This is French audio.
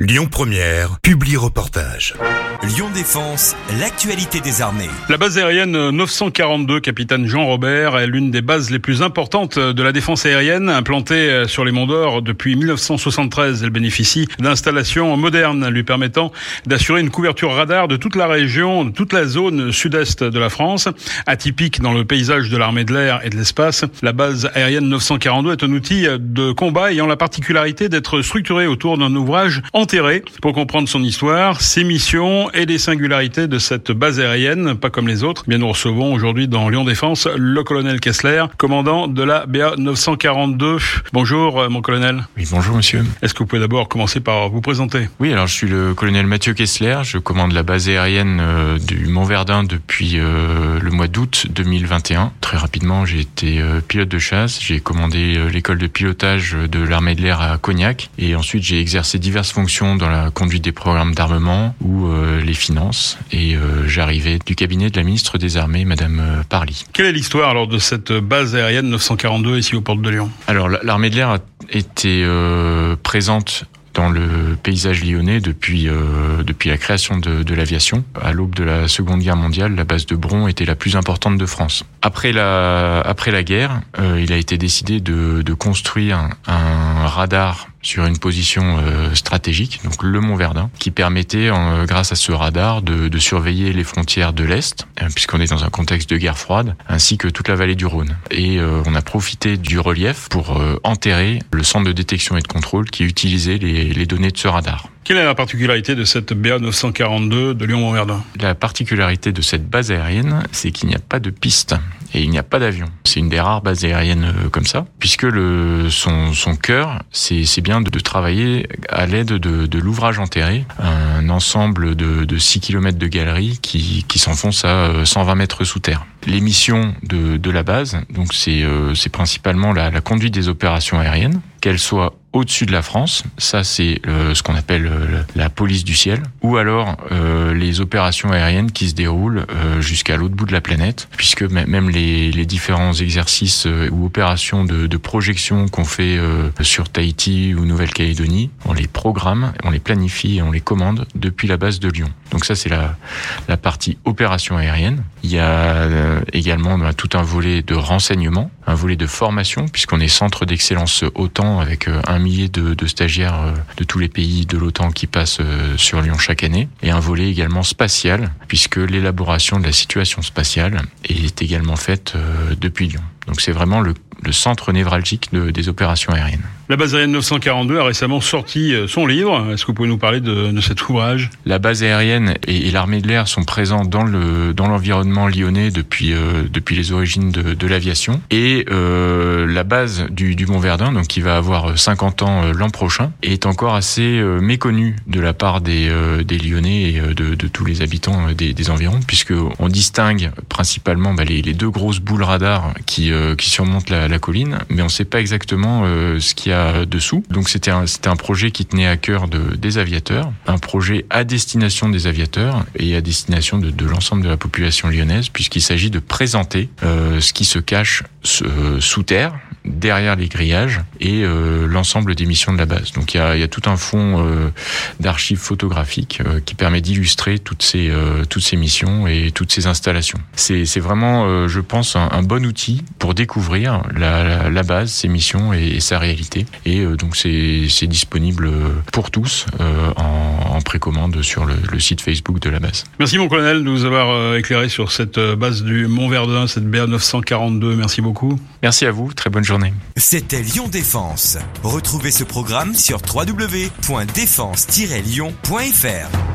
Lyon Première, publie reportage. Lyon Défense, l'actualité des armées. La base aérienne 942, capitaine Jean Robert, est l'une des bases les plus importantes de la défense aérienne, implantée sur les Monts d'Or depuis 1973. Elle bénéficie d'installations modernes lui permettant d'assurer une couverture radar de toute la région, de toute la zone sud-est de la France. Atypique dans le paysage de l'armée de l'air et de l'espace, la base aérienne 942 est un outil de combat ayant la particularité d'être structuré autour d'un ouvrage enterré pour comprendre son histoire, ses missions et les singularités de cette base aérienne, pas comme les autres. Bien, nous recevons aujourd'hui dans Lyon Défense le colonel Kessler, commandant de la BA 942. Bonjour, euh, mon colonel. Oui, bonjour, monsieur. Est-ce que vous pouvez d'abord commencer par vous présenter? Oui, alors je suis le colonel Mathieu Kessler. Je commande la base aérienne euh, du Mont Verdun depuis euh, le mois d'août 2021. Très rapidement, j'ai été pilote de chasse. J'ai commandé l'école de pilotage de l'armée de l'air à Cognac et ensuite j'ai exercé diverses fonctions dans la conduite des programmes d'armement ou euh, les finances. Et euh, j'arrivais du cabinet de la ministre des Armées, Madame euh, Parly. Quelle est l'histoire alors de cette base aérienne 942 ici aux portes de Lyon? Alors l'armée de l'air a été présente dans le paysage lyonnais depuis euh, depuis la création de, de l'aviation. À l'aube de la Seconde Guerre mondiale, la base de Bron était la plus importante de France. Après la après la guerre, euh, il a été décidé de, de construire un radar sur une position euh, stratégique, donc le Mont Verdun, qui permettait, grâce à ce radar, de, surveiller les frontières de l'Est, puisqu'on est dans un contexte de guerre froide, ainsi que toute la vallée du Rhône. Et on a profité du relief pour enterrer le centre de détection et de contrôle qui utilisait les, données de ce radar. Quelle est la particularité de cette BA 942 de Lyon-Montverdun La particularité de cette base aérienne, c'est qu'il n'y a pas de piste et il n'y a pas d'avion. C'est une des rares bases aériennes euh, comme ça, puisque le, son, son cœur, c'est bien de, de, travailler à l'aide de, de l'ouvrage enterré, un ensemble de, de 6 km de galeries qui, qui s'enfonce à 120 euh, mètres sous terre. Les missions de, de la base, donc c'est euh, principalement la, la conduite des opérations aériennes, qu'elles soient au-dessus de la France, ça c'est ce qu'on appelle la police du ciel, ou alors euh, les opérations aériennes qui se déroulent euh, jusqu'à l'autre bout de la planète, puisque même les, les différents exercices euh, ou opérations de, de projection qu'on fait euh, sur Tahiti ou Nouvelle-Calédonie, on les programme, on les planifie et on les commande depuis la base de Lyon. Donc ça c'est la, la partie opération aérienne. Il y a également bah, tout un volet de renseignement, un volet de formation, puisqu'on est centre d'excellence OTAN avec un millier de, de stagiaires de tous les pays de l'OTAN qui passent sur Lyon chaque année, et un volet également spatial, puisque l'élaboration de la situation spatiale est également faite depuis Lyon. Donc c'est vraiment le, le, centre névralgique de, des opérations aériennes. La base aérienne 942 a récemment sorti euh, son livre. Est-ce que vous pouvez nous parler de, de cet ouvrage? La base aérienne et, et l'armée de l'air sont présents dans le dans l'environnement lyonnais depuis euh, depuis les origines de, de l'aviation et euh, la base du, du Mont Verdun, donc qui va avoir 50 ans euh, l'an prochain, est encore assez méconnue de la part des des Lyonnais et de, de tous les habitants des, des environs, puisque on distingue principalement bah, les, les deux grosses boules radar qui qui surmontent la, la colline, mais on ne sait pas exactement ce qui a dessous. Donc c'était un, projet qui tenait à cœur de, des aviateurs, un projet à destination des aviateurs et à destination de, de l'ensemble de la population lyonnaise, puisqu'il s'agit de présenter euh, ce qui se cache euh, sous terre, derrière les grillages et euh, l'ensemble des missions de la base. Donc il y a, y a tout un fond euh, d'archives photographiques euh, qui permet d'illustrer toutes ces euh, toutes ces missions et toutes ces installations. C'est c'est vraiment, euh, je pense, un, bon outil pour découvrir la, la, base, ses missions et, et sa réalité. Et euh, donc c'est c'est disponible pour tous en, en, précommande sur le, le, site Facebook de la base. Merci mon colonel de nous avoir éclairé sur cette base du Mont Verdun, cette BA 942. Merci beaucoup. Merci à vous. Très bonne journée journée. C'était Lyon Défense. Retrouvez ce programme sur www.défense-lyon.fr.